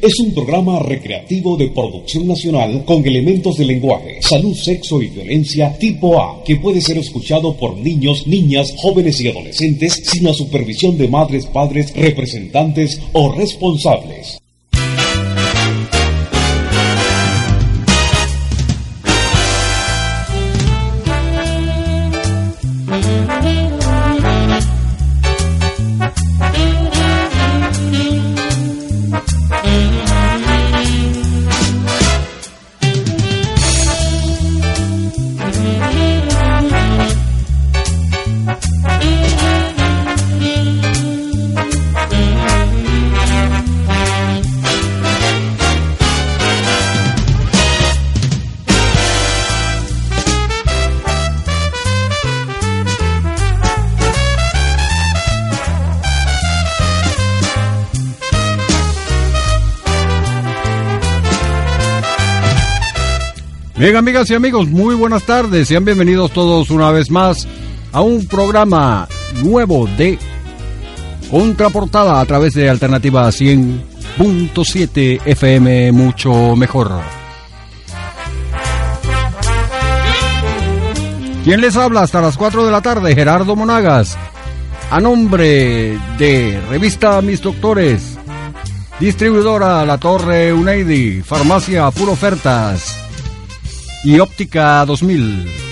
es un programa recreativo de producción nacional con elementos de lenguaje, salud, sexo y violencia tipo A, que puede ser escuchado por niños, niñas, jóvenes y adolescentes sin la supervisión de madres, padres, representantes o responsables. Bien, amigas y amigos, muy buenas tardes. Sean bienvenidos todos una vez más a un programa nuevo de Contraportada a través de Alternativa 100.7 FM, mucho mejor. ¿Quién les habla hasta las 4 de la tarde? Gerardo Monagas. A nombre de Revista Mis Doctores, distribuidora La Torre Uneidi, Farmacia Full Ofertas y Óptica 2000.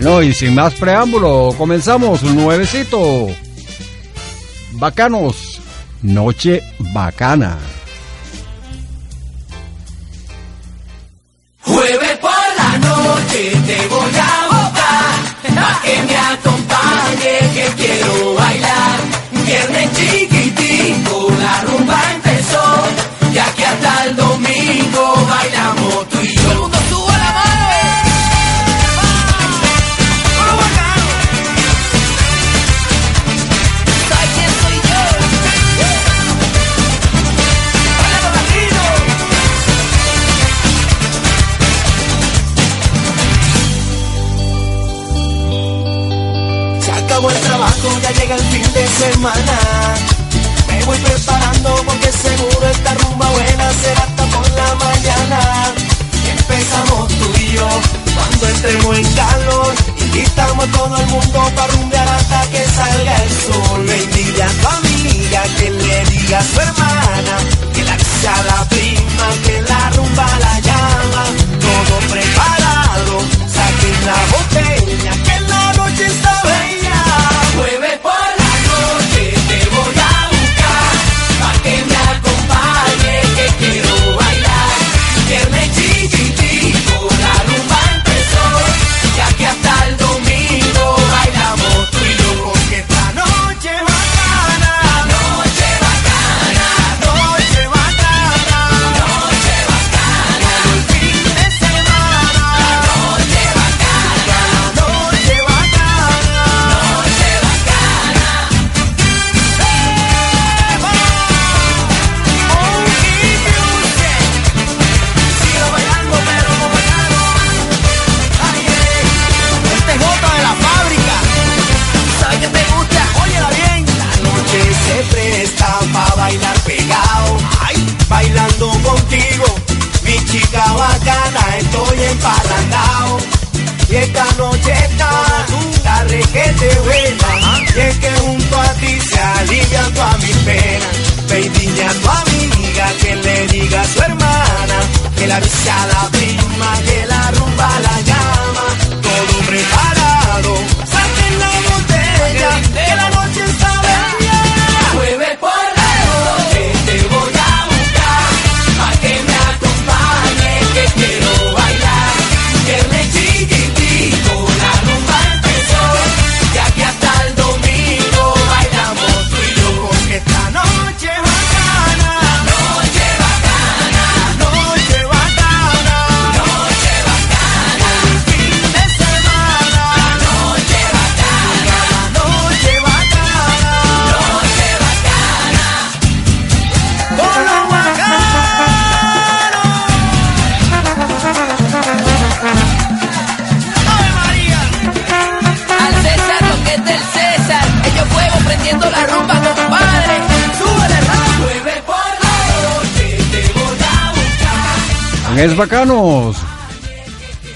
No, y sin más preámbulo, comenzamos un nuevecito. Bacanos, noche bacana. Y empezamos tú y yo cuando entremos en calor. Invitamos a todo el mundo para rumbear hasta que salga el sol. Le dile a tu amiga que le diga a su hermana que la a la prima que la bacanos.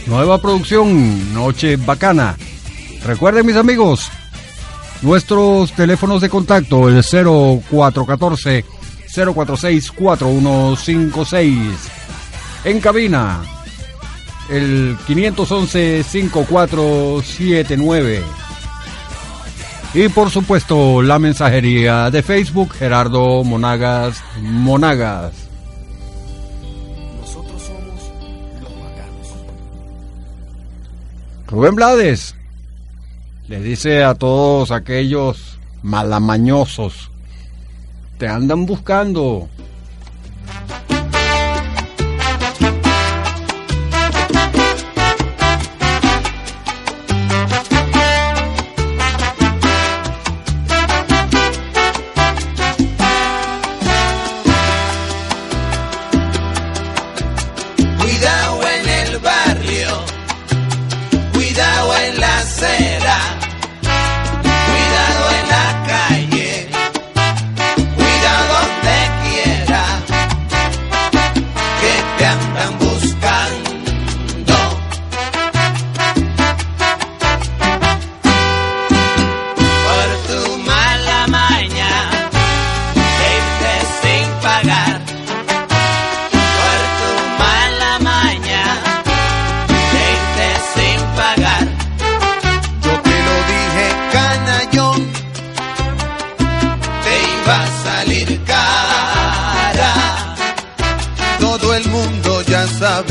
Nueva producción, Noche Bacana. Recuerden mis amigos, nuestros teléfonos de contacto, el 0414 046 4156. En cabina, el 511 5479. Y por supuesto, la mensajería de Facebook Gerardo Monagas Monagas. Rubén Blades le dice a todos aquellos malamañosos, te andan buscando,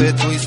entre tú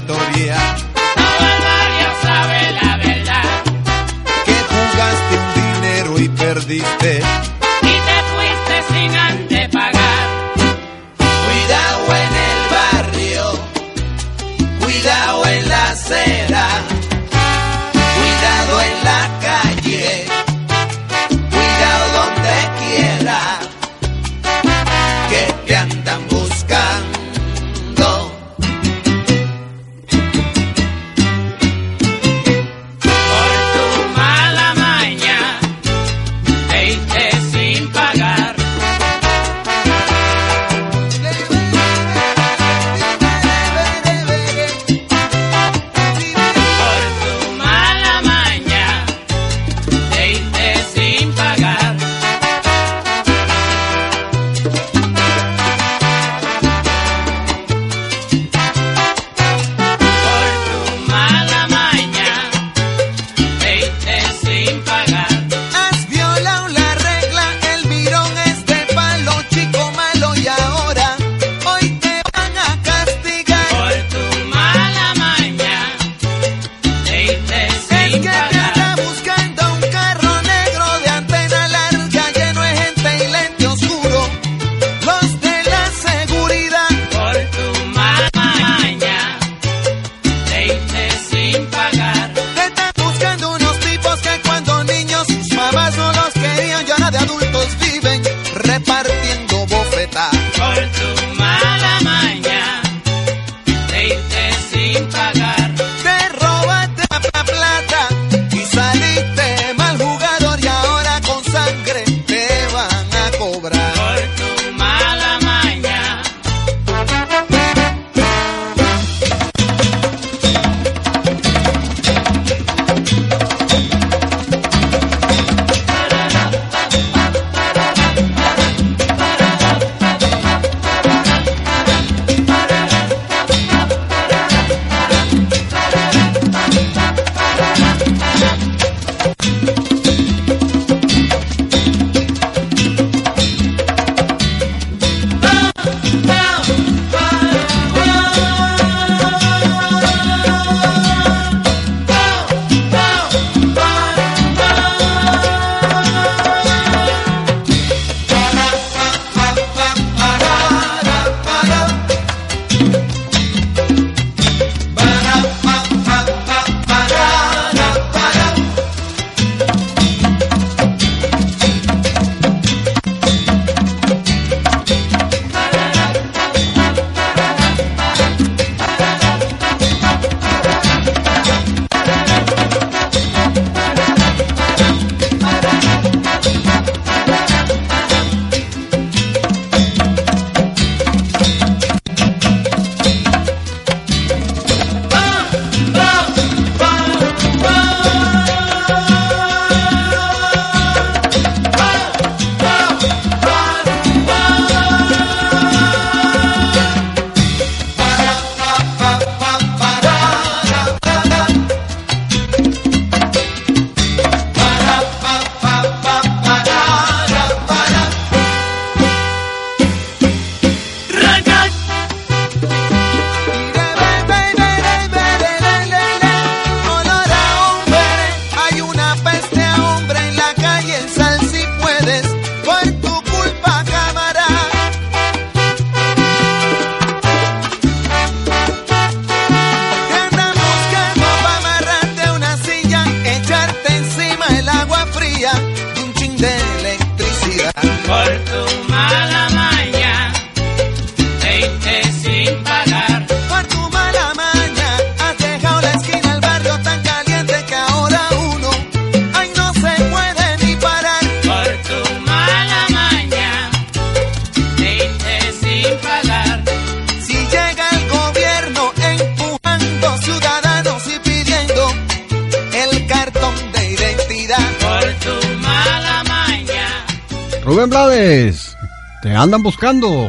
andan buscando.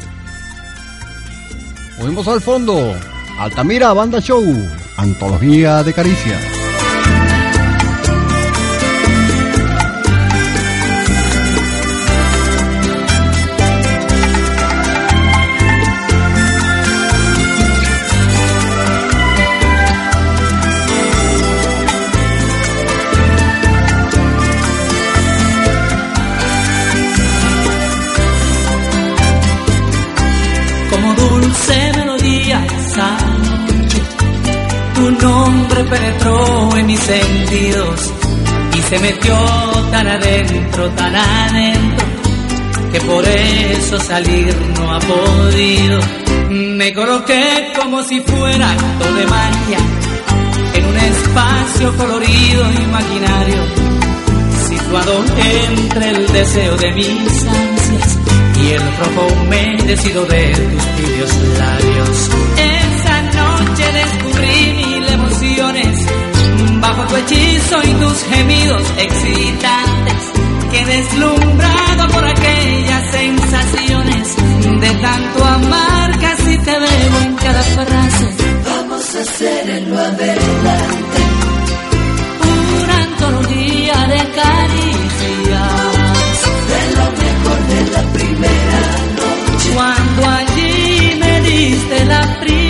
Oímos al fondo, Altamira Banda Show, antología de caricia. Penetró en mis sentidos y se metió tan adentro, tan adentro, que por eso salir no ha podido. Me coloqué como si fuera acto de magia en un espacio colorido imaginario, situado entre el deseo de mis ansias y el rojo humedecido de tus tibios labios. Tu hechizo y tus gemidos excitantes. Que deslumbrado por aquellas sensaciones de tanto amar casi te veo en cada frase. Vamos a hacer en lo adelante. Una antología de caricias. De lo mejor de la primera noche. Cuando allí me diste la primicia,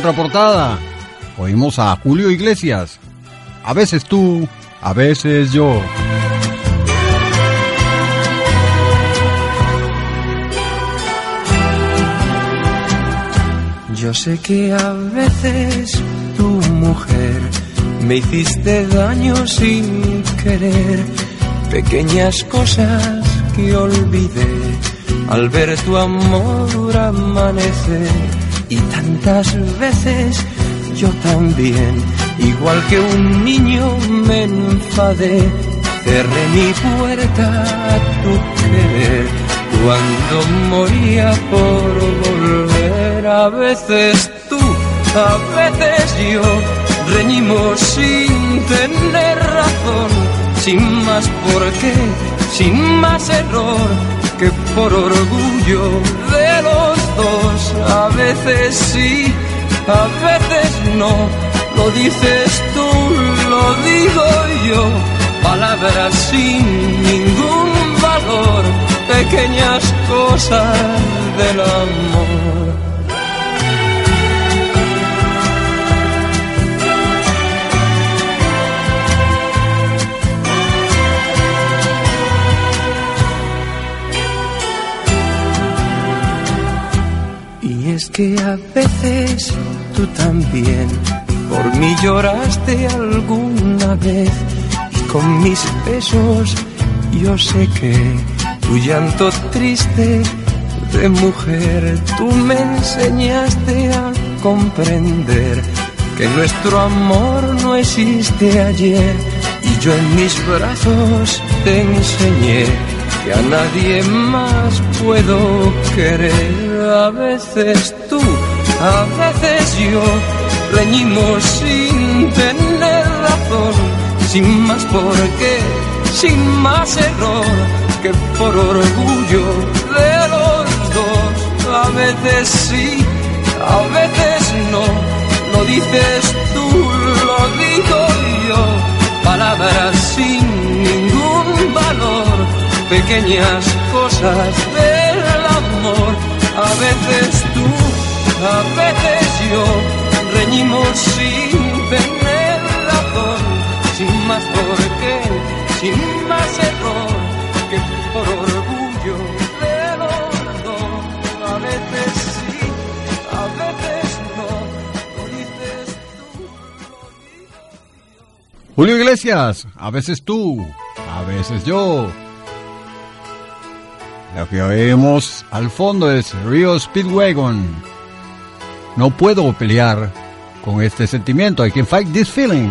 contraportada. Oímos a Julio Iglesias. A veces tú, a veces yo. Yo sé que a veces tu mujer me hiciste daño sin querer, pequeñas cosas que olvidé al ver tu amor amanecer tantas veces yo también, igual que un niño me enfadé, cerré mi puerta a tu querer cuando moría por volver. A veces tú, a veces yo, reñimos sin tener razón, sin más por qué, sin más error que por orgullo de A veces sí, a veces no, lo dices tú, lo digo yo, palabras sin ningún valor, pequeñas cosas del amor. Que a veces tú también por mí lloraste alguna vez y con mis besos yo sé que tu llanto triste de mujer tú me enseñaste a comprender que nuestro amor no existe ayer y yo en mis brazos te enseñé que a nadie más puedo querer. A veces tú, a veces yo, reñimos sin tener razón, sin más por qué, sin más error que por orgullo de los dos. A veces sí, a veces no, lo dices tú, lo digo yo, palabras sin ningún valor, pequeñas cosas del amor. A veces tú, a veces yo, reñimos sin tener razón, sin más por qué, sin más error que por orgullo de los dos. A veces sí, a veces no, dices tú. Julio Iglesias, a veces tú, a veces yo. Lo que oímos al fondo es Rio Speedwagon. No puedo pelear con este sentimiento. I can fight this feeling.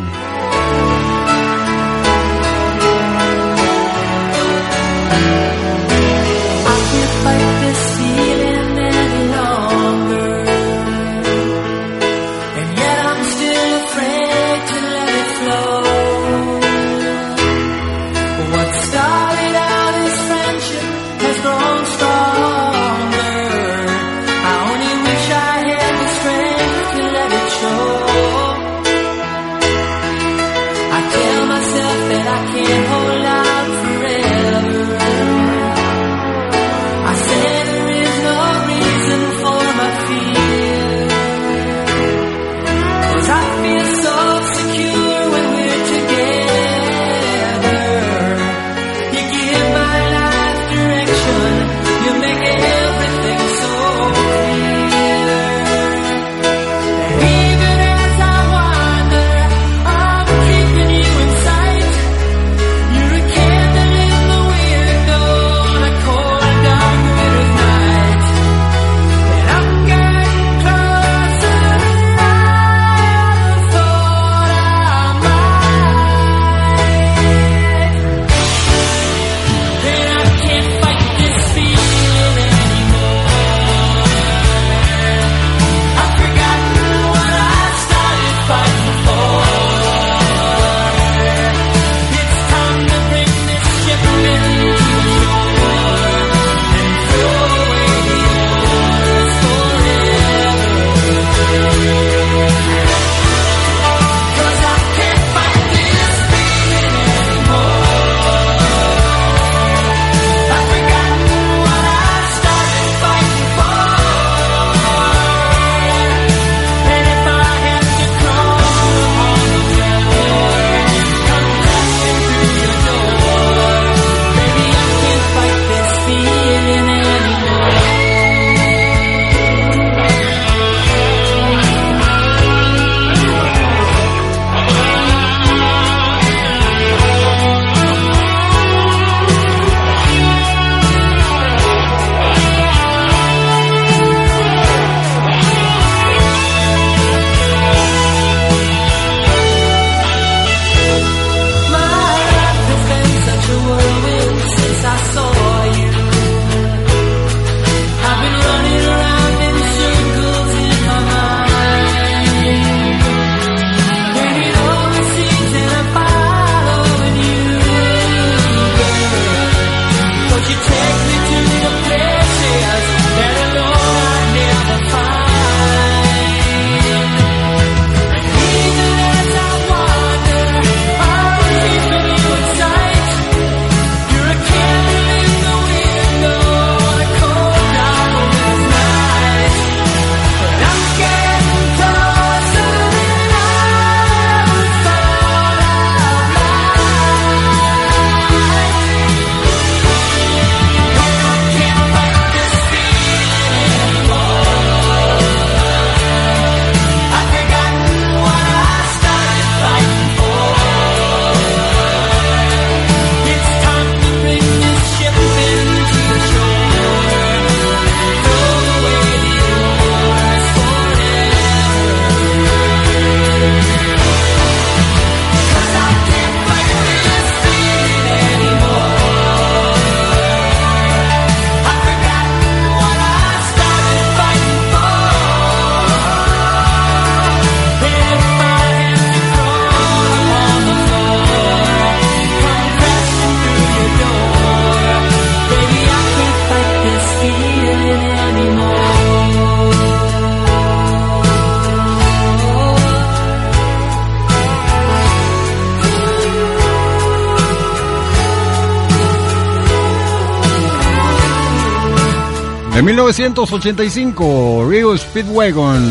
1985, Rio Speedwagon.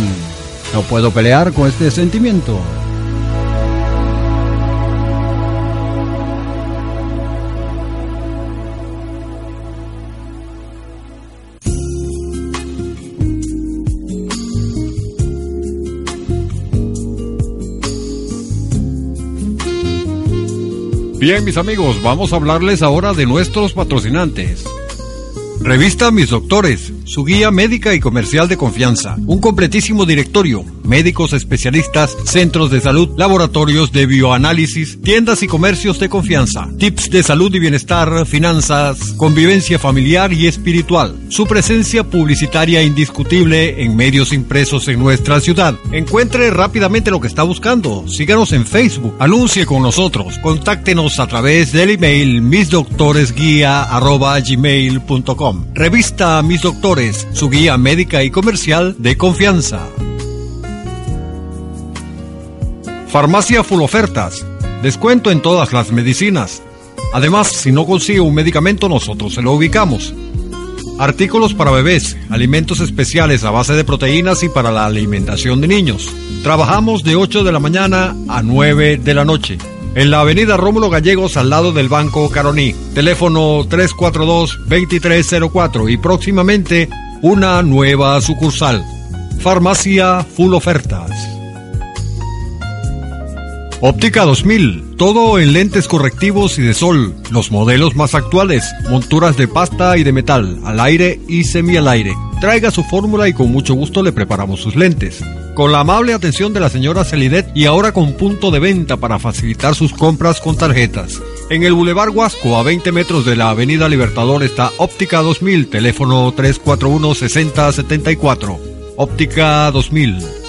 No puedo pelear con este sentimiento. Bien, mis amigos, vamos a hablarles ahora de nuestros patrocinantes. Revista Mis Doctores, su guía médica y comercial de confianza. Un completísimo directorio, médicos especialistas, centros de salud, laboratorios de bioanálisis, tiendas y comercios de confianza, tips de salud y bienestar, finanzas, convivencia familiar y espiritual. Su presencia publicitaria indiscutible en medios impresos en nuestra ciudad. Encuentre rápidamente lo que está buscando. Síganos en Facebook, anuncie con nosotros, contáctenos a través del email misdoctoresguía.gmail.com. Revista Mis Doctores su guía médica y comercial de confianza. Farmacia Full Ofertas. Descuento en todas las medicinas. Además, si no consigue un medicamento, nosotros se lo ubicamos. Artículos para bebés, alimentos especiales a base de proteínas y para la alimentación de niños. Trabajamos de 8 de la mañana a 9 de la noche. En la avenida Rómulo Gallegos al lado del Banco Caroní. Teléfono 342-2304 y próximamente una nueva sucursal. Farmacia Full Ofertas. Óptica 2000, todo en lentes correctivos y de sol, los modelos más actuales, monturas de pasta y de metal, al aire y semi al aire. Traiga su fórmula y con mucho gusto le preparamos sus lentes. Con la amable atención de la señora Celidet y ahora con punto de venta para facilitar sus compras con tarjetas. En el Boulevard Huasco, a 20 metros de la Avenida Libertador, está Óptica 2000, teléfono 341-6074. Óptica 2000.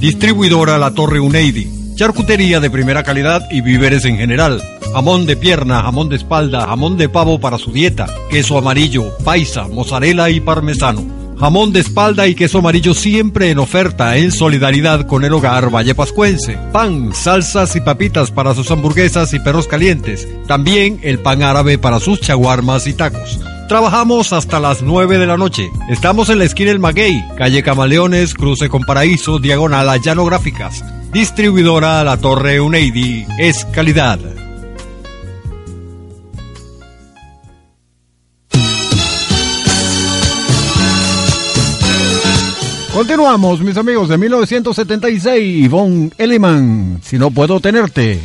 Distribuidora La Torre Uneidi. Charcutería de primera calidad y víveres en general. Jamón de pierna, jamón de espalda, jamón de pavo para su dieta, queso amarillo, paisa, mozzarella y parmesano. Jamón de espalda y queso amarillo siempre en oferta en solidaridad con el hogar Valle Pascuense. Pan, salsas y papitas para sus hamburguesas y perros calientes. También el pan árabe para sus chaguarmas y tacos. Trabajamos hasta las 9 de la noche. Estamos en la esquina El Maguey, calle Camaleones, cruce con Paraíso, diagonal a Llano Gráficas. Distribuidora La Torre Uneidi. Es calidad. Continuamos, mis amigos, de 1976, Von Elliman, Si no puedo tenerte.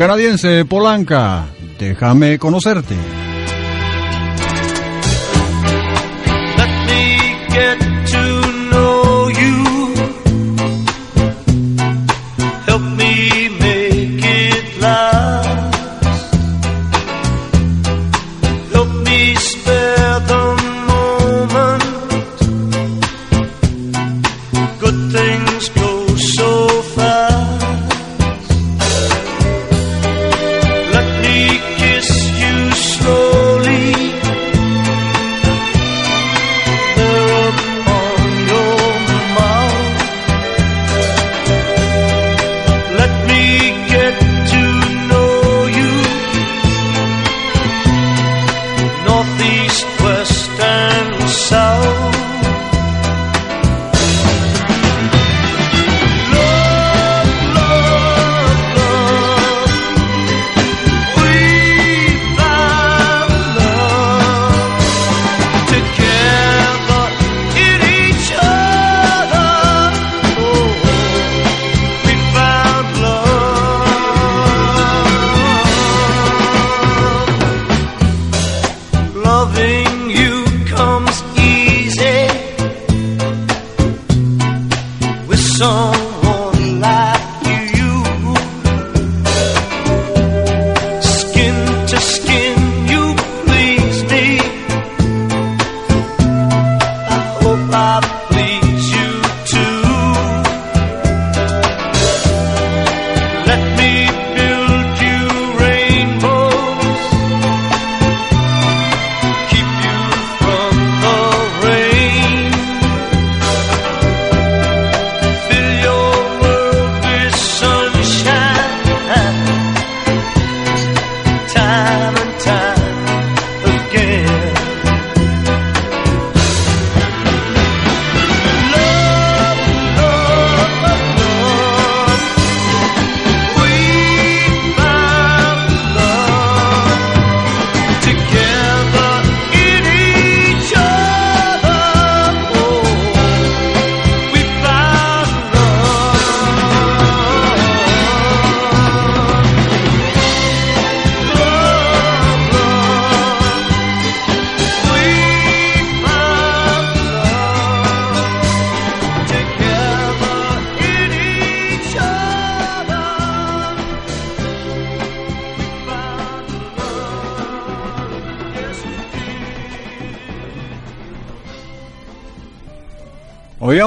canadiense Polanca, déjame conocerte.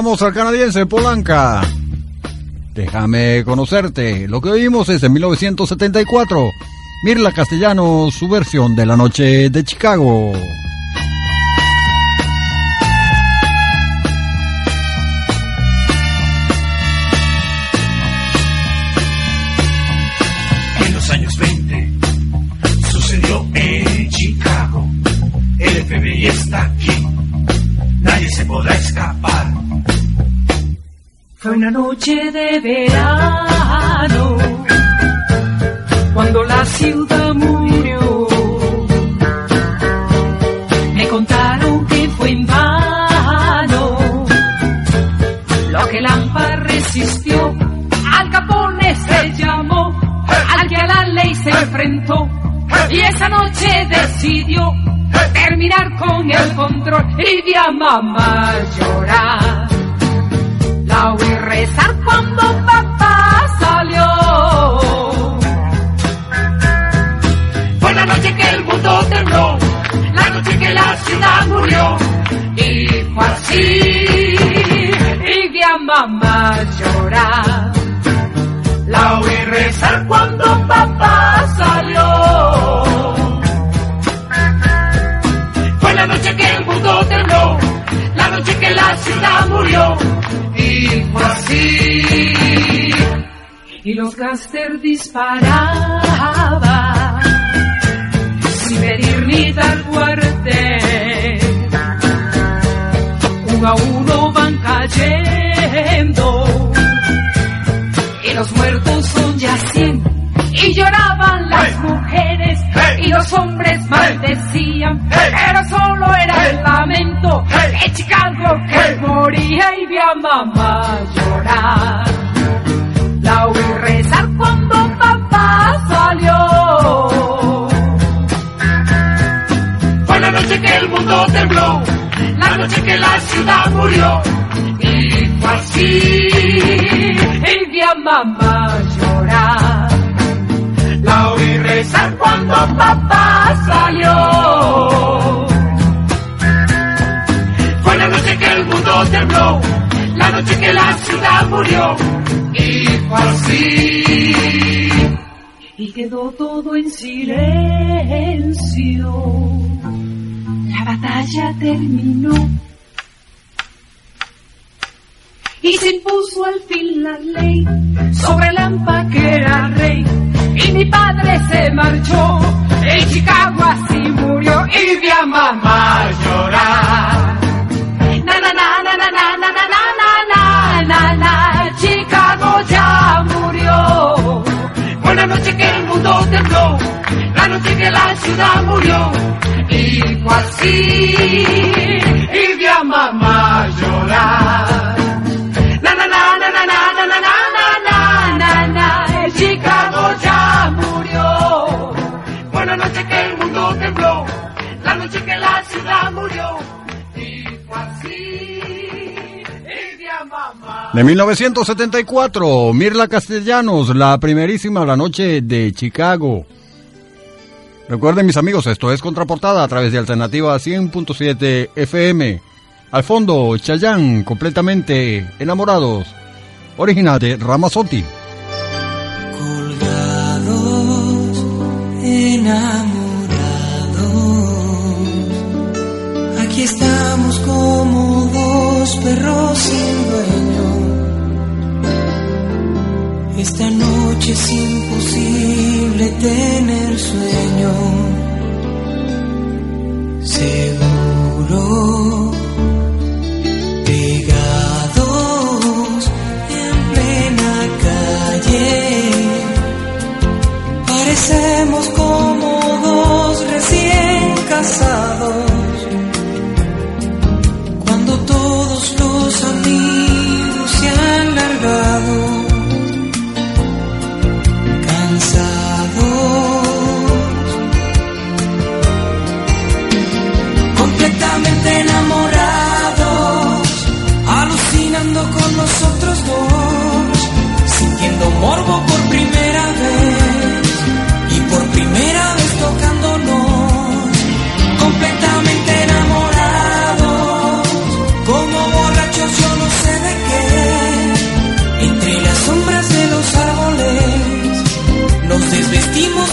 Escuchamos al canadiense Polanca. Déjame conocerte. Lo que oímos es en 1974. Mirla Castellano, su versión de La Noche de Chicago. Mamá llorar. La oí rezar cuando Papá salió. fue la noche que el mundo tembló, la noche que la ciudad murió. Y fue así. Y quedó todo en silencio. La batalla terminó. Y se impuso al fin la ley sobre Lampa que era rey. Y mi padre se marchó. En Chicago así murió. Y vi a mamá llorar. Na na na na na na na na na na na na Chicago ya murió. Fue la noche que el mundo tembló, la noche que la ciudad murió. Y fue así. Y vi a mamá llorar. Noche que la ciudad murió. Y fue así. Y vi a mamá. De 1974, Mirla Castellanos, la primerísima La Noche de Chicago. Recuerden mis amigos, esto es Contraportada a través de Alternativa 100.7 FM. Al fondo, Chayán, completamente enamorados. Original de Ramazotti. colgados, enamorados. Dos perros sin dueño. Esta noche es imposible tener sueño. Seguro. Pegados en plena calle. Parecemos como dos recién casados. vestimos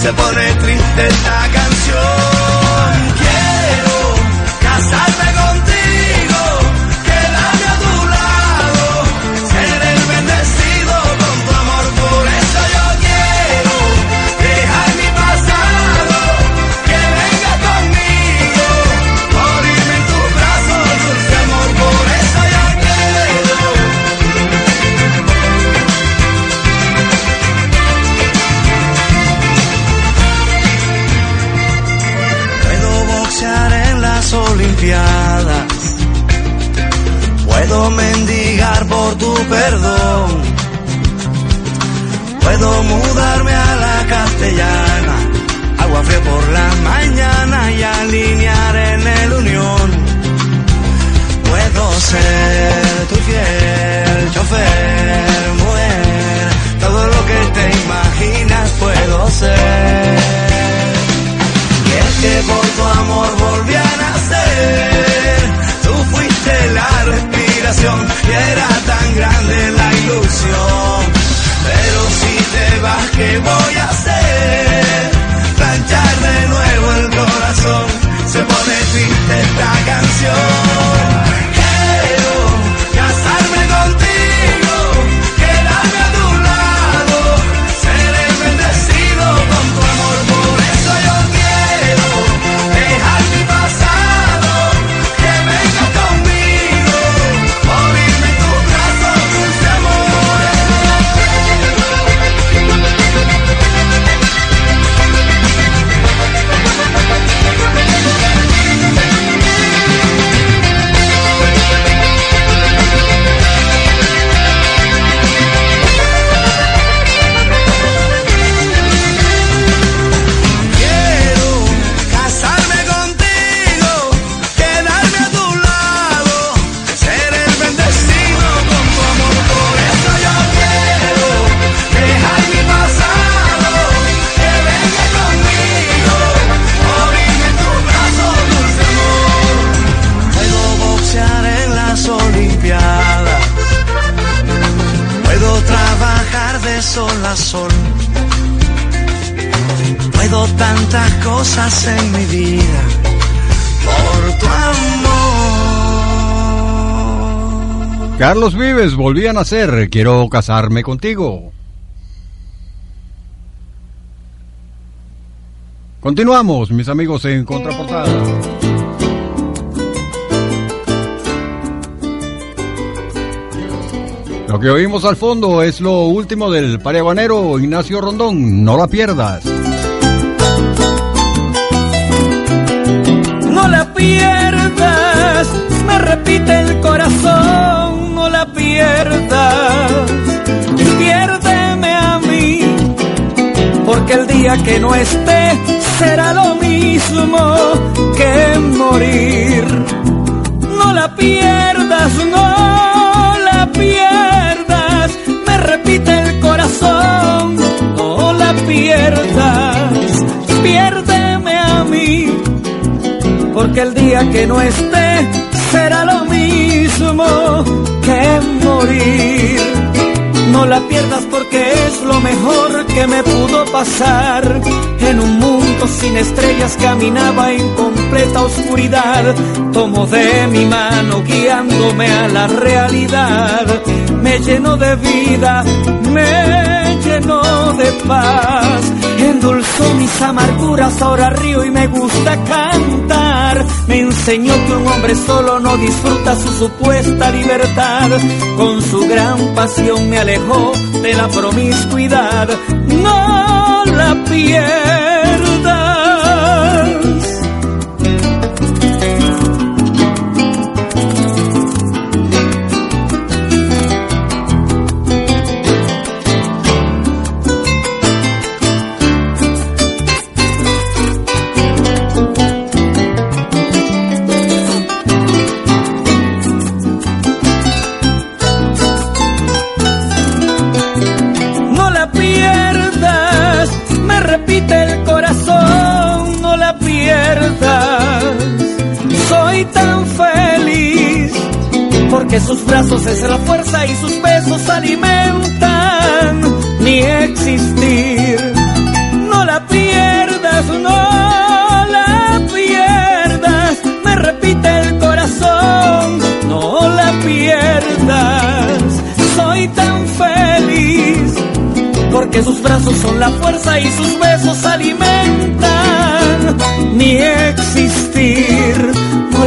se pone triste esta canción. y era tan grande la ilusión. Pero si te vas, ¿qué voy a hacer? Carlos Vives, volví a nacer, quiero casarme contigo. Continuamos, mis amigos, en Contraportada. Lo que oímos al fondo es lo último del pareguanero Ignacio Rondón. No la pierdas. No la pierdas, me repite el corazón despiertas, despiérteme a mí, porque el día que no esté será lo mismo que morir. No la pierdas, no la pierdas, me repite el corazón, no la pierdas, despiérteme a mí, porque el día que no esté será lo mismo no la pierdas porque es lo mejor que me pudo pasar. En un mundo sin estrellas caminaba en completa oscuridad. Tomo de mi mano guiándome a la realidad. Me lleno de vida, me lleno de paz. Endulzó mis amarguras, ahora río y me gusta cantar. Me enseñó que un hombre solo no disfruta su supuesta libertad. Con su gran pasión me alejó de la promiscuidad. No la pierdas. Porque sus brazos es la fuerza y sus besos alimentan mi existir. No la pierdas, no la pierdas, me repite el corazón, no la pierdas. Soy tan feliz porque sus brazos son la fuerza y sus besos alimentan mi existir.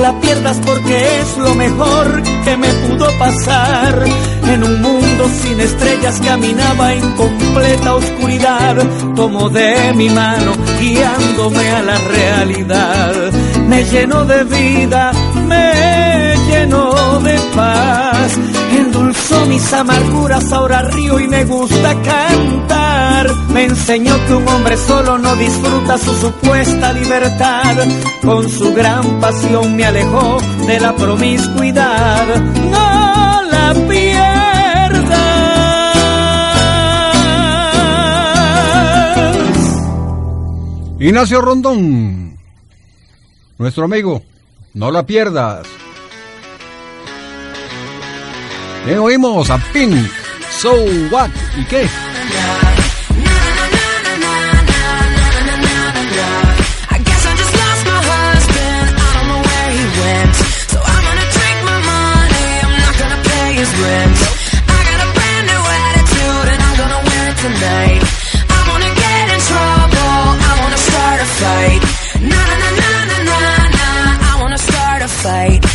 La pierdas porque es lo mejor que me pudo pasar. En un mundo sin estrellas caminaba en completa oscuridad. Tomo de mi mano guiándome a la realidad. Me lleno de vida, me lleno de paz. Endulzó mis amarguras, ahora río y me gusta cantar. Me enseñó que un hombre solo no disfruta su supuesta libertad. Con su gran pasión me alejó de la promiscuidad. No la pierdas. Ignacio Rondón, nuestro amigo, no la pierdas. Bien, oímos a Pink, So What, ¿y qué? I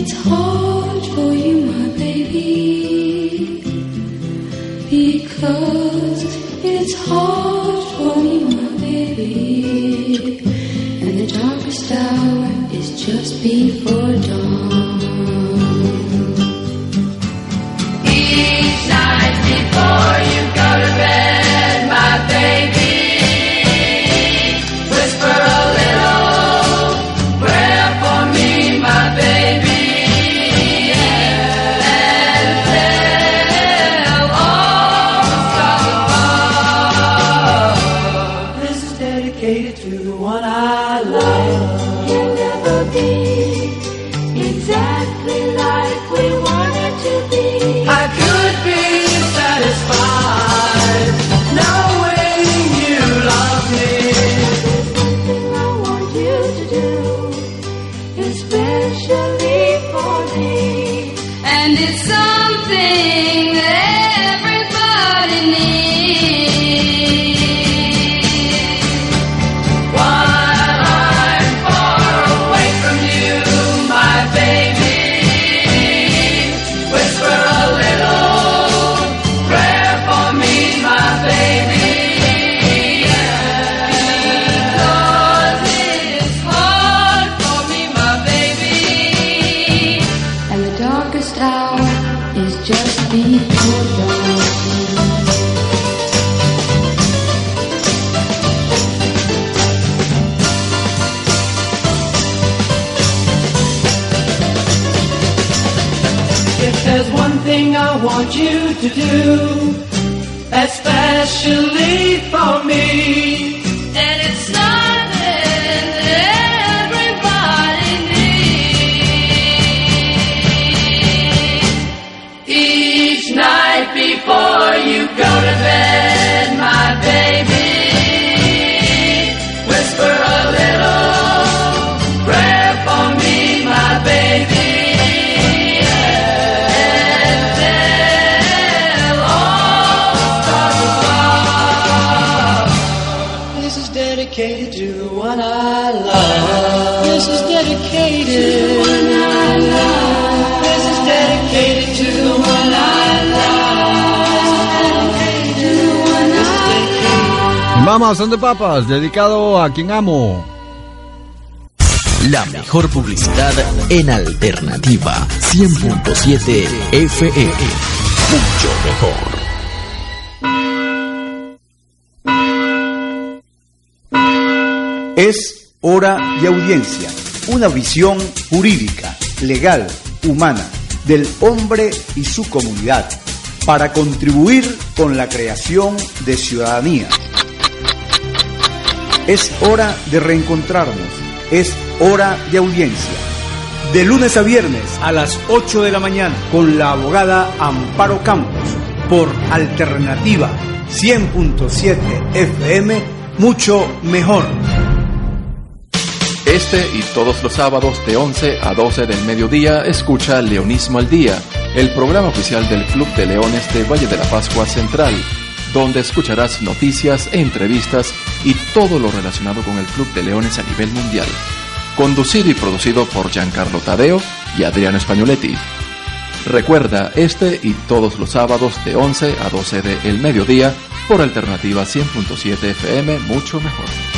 it's hard for you, my baby, because it's hard you Son de papas, dedicado a quien amo. La mejor publicidad en alternativa 100.7 FM. Mucho mejor. Es hora de audiencia, una visión jurídica, legal, humana, del hombre y su comunidad, para contribuir con la creación de ciudadanía. Es hora de reencontrarnos, es hora de audiencia. De lunes a viernes a las 8 de la mañana con la abogada Amparo Campos por Alternativa 100.7 FM, mucho mejor. Este y todos los sábados de 11 a 12 del mediodía escucha Leonismo al Día, el programa oficial del Club de Leones de Valle de la Pascua Central, donde escucharás noticias, entrevistas y todo lo relacionado con el Club de Leones a nivel mundial. Conducido y producido por Giancarlo Tadeo y Adriano Espagnoletti. Recuerda este y todos los sábados de 11 a 12 de el mediodía por Alternativa 100.7 FM, mucho mejor.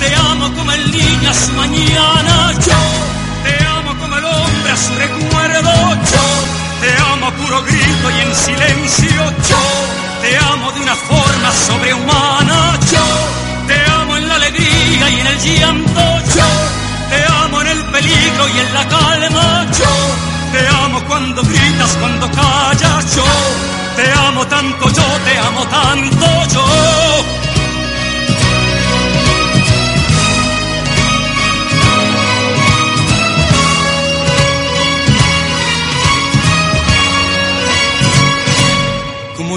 te amo como el niño a su mañana, yo te amo como el hombre a su recuerdo, yo te amo a puro grito y en silencio, yo te amo de una forma sobrehumana, yo te amo en la alegría y en el llanto, yo te amo en el peligro y en la calma, yo te amo cuando gritas, cuando callas, yo te amo tanto, yo te amo tanto, yo.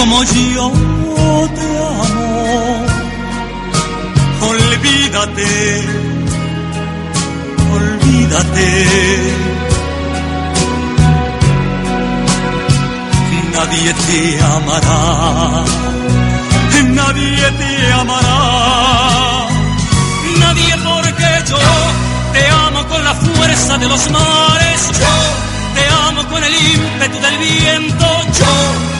Como yo te amo. Olvídate Nadie te amará, nadie te amará, nadie porque yo te amo con la fuerza de los mares, yo te amo con el ímpetu del viento, yo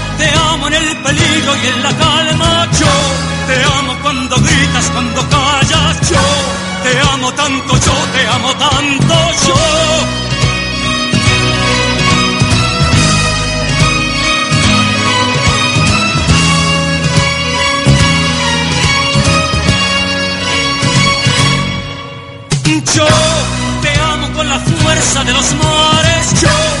te amo en el peligro y en la calma, yo te amo cuando gritas, cuando callas, yo te amo tanto, yo te amo tanto, yo. Yo te amo con la fuerza de los mares, yo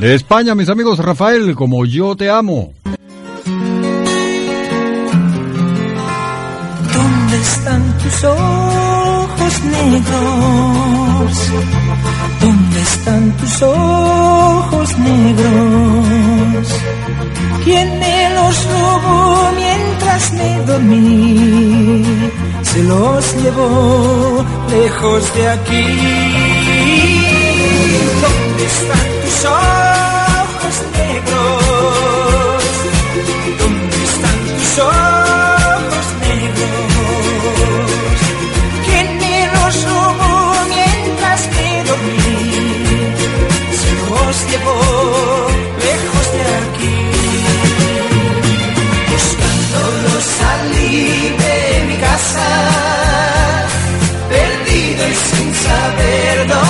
de España, mis amigos Rafael, como yo te amo. ¿Dónde están tus ojos negros? ¿Dónde están tus ojos negros? ¿Quién me los robó mientras me dormí? Se los llevó lejos de aquí. ¿Dónde están llevó lejos de aquí. Buscándolos salí de mi casa, perdido y sin saber dónde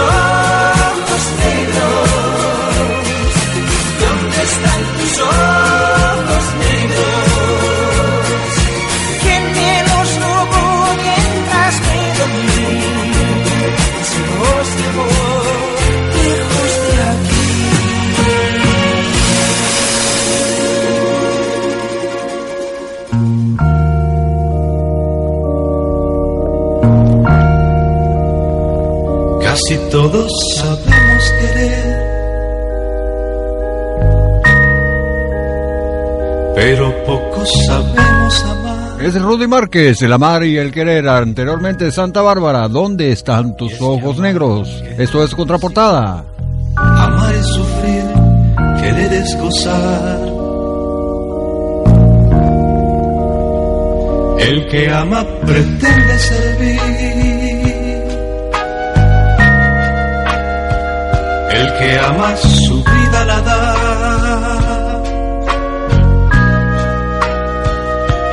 están Es Rudy Márquez, el amar y el querer. Anteriormente Santa Bárbara, ¿dónde están tus ojos negros? Esto es contraportada. Amar es sufrir, querer es gozar. El que ama pretende servir. El que ama su vida la da.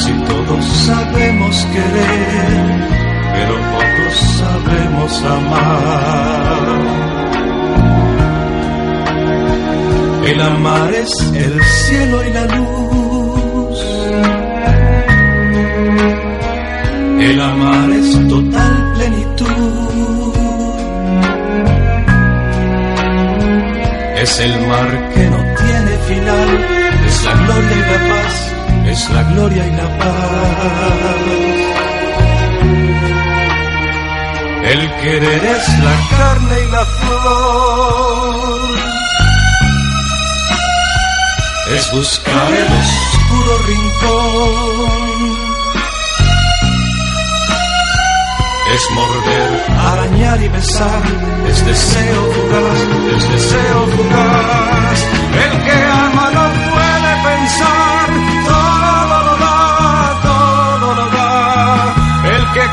Casi todos sabemos querer, pero pocos sabemos amar. El amar es el cielo y la luz. El amar es total plenitud. Es el mar que no tiene final, es la gloria y la paz, es la gloria y la paz. El querer es la carne y la flor. Es buscar el oscuro rincón. Es morder, arañar y besar, es deseo fugaz, es deseo fugaz. El que ama no puede pensar,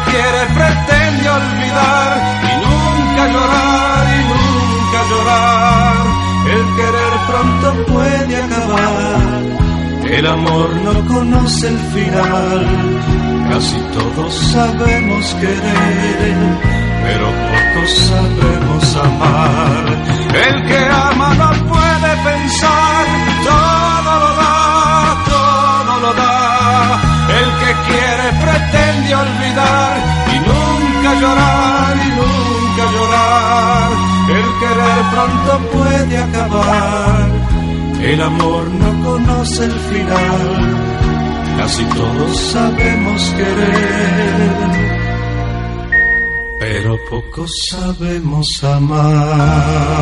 quiere pretende olvidar y nunca llorar y nunca llorar. El querer pronto puede acabar, el amor no conoce el final. Casi todos sabemos querer, pero pocos sabemos amar. El que ama no puede pensar, quiere pretende olvidar y nunca llorar y nunca llorar. El querer pronto puede acabar, el amor no conoce el final. Casi todos sabemos querer, pero pocos sabemos amar.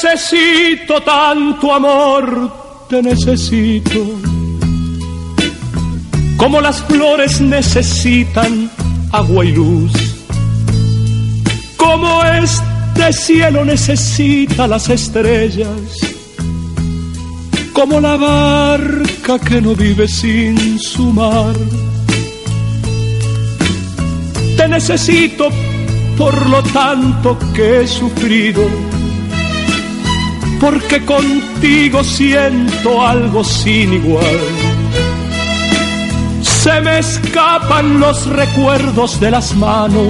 Necesito tanto amor, te necesito. Como las flores necesitan agua y luz. Como este cielo necesita las estrellas. Como la barca que no vive sin su mar. Te necesito por lo tanto que he sufrido porque contigo siento algo sin igual. Se me escapan los recuerdos de las manos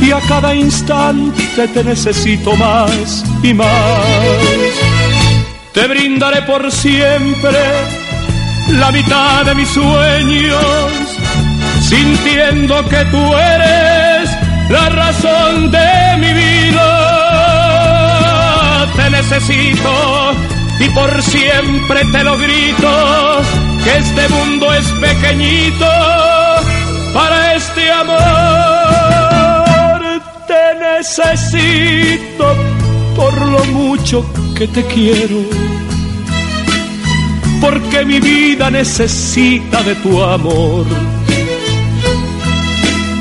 y a cada instante te necesito más y más. Te brindaré por siempre la mitad de mis sueños, sintiendo que tú eres la razón de mi vida por siempre te lo grito, que este mundo es pequeñito para este amor. Te necesito por lo mucho que te quiero, porque mi vida necesita de tu amor.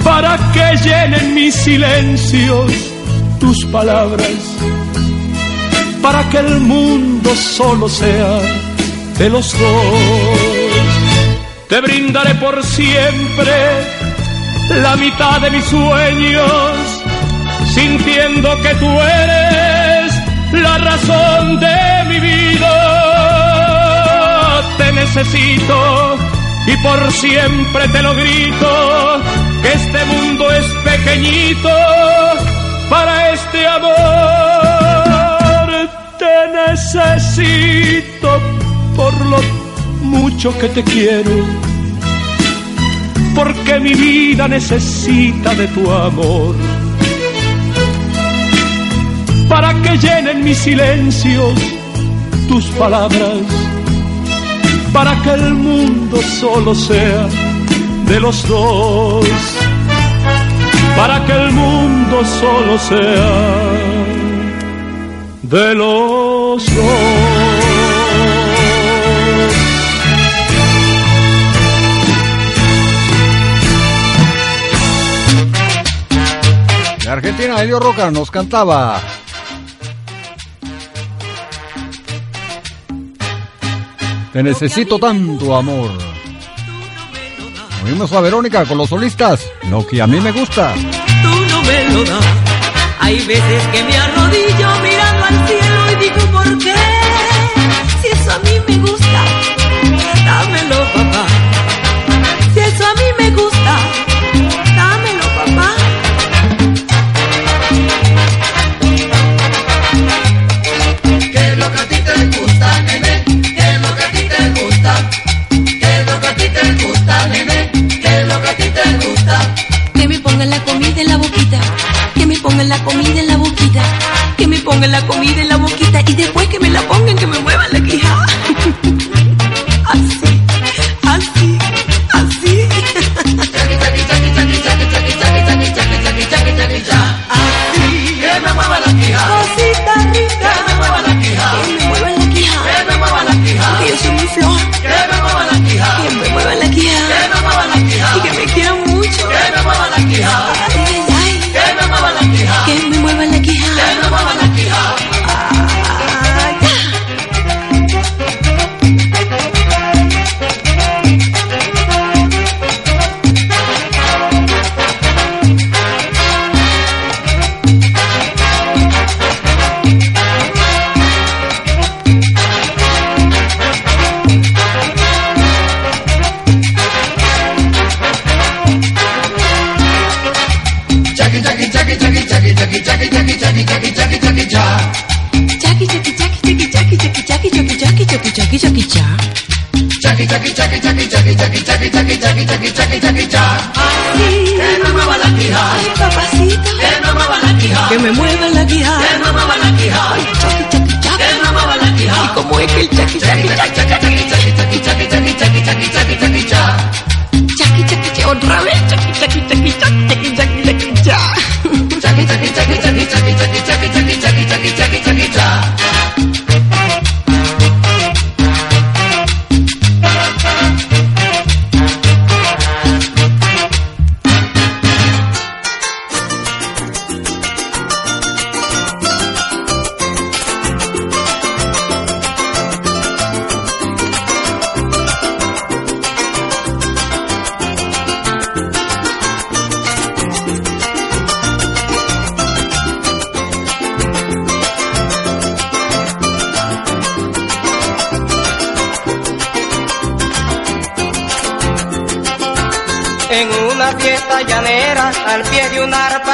Para que llenen mis silencios tus palabras para que el mundo solo sea de los dos. Te brindaré por siempre la mitad de mis sueños, sintiendo que tú eres la razón de mi vida. Te necesito y por siempre te lo grito, que este mundo es pequeñito para este amor necesito por lo mucho que te quiero, porque mi vida necesita de tu amor. Para que llenen mis silencios tus palabras, para que el mundo solo sea de los dos, para que el mundo solo sea de los. De Argentina, Elio Roca nos cantaba. Te necesito tanto amor. Oímos a Verónica con los solistas, lo que a mí me gusta. Tú no me lo das. Hay veces que me arrodillo la comida en la boquita, que me pongan la comida en la boquita y después que me la pongan, chucky, chucky, chucky, cha. Así. Que me mueva la quija. Ay, papacito. Que me mueva la quija. Que. Ay, como es que el chaki, otra vez.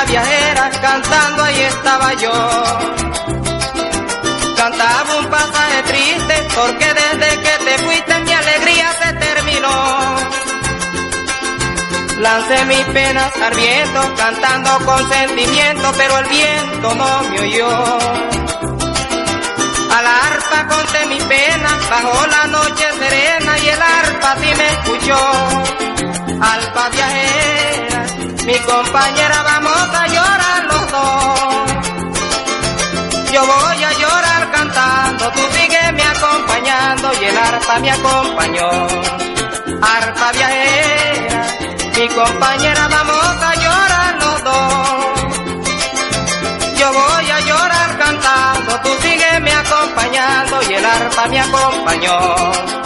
Viajera, cantando ahí estaba yo. Cantaba un pasaje triste, porque desde que te fuiste mi alegría se terminó. Lancé mis penas al viento, cantando con sentimiento, pero el viento no me oyó. Al arpa conté mi pena bajo la noche serena y el arpa sí me escuchó. Alpa viajera, mi compañera vamos a llorar los dos. Yo voy a llorar cantando, tú sígueme acompañando y el arpa me acompañó. Arpa viajera, mi compañera vamos a llorar los dos. Yo voy a llorar cantando, tú sígueme acompañando y el arpa me acompañó.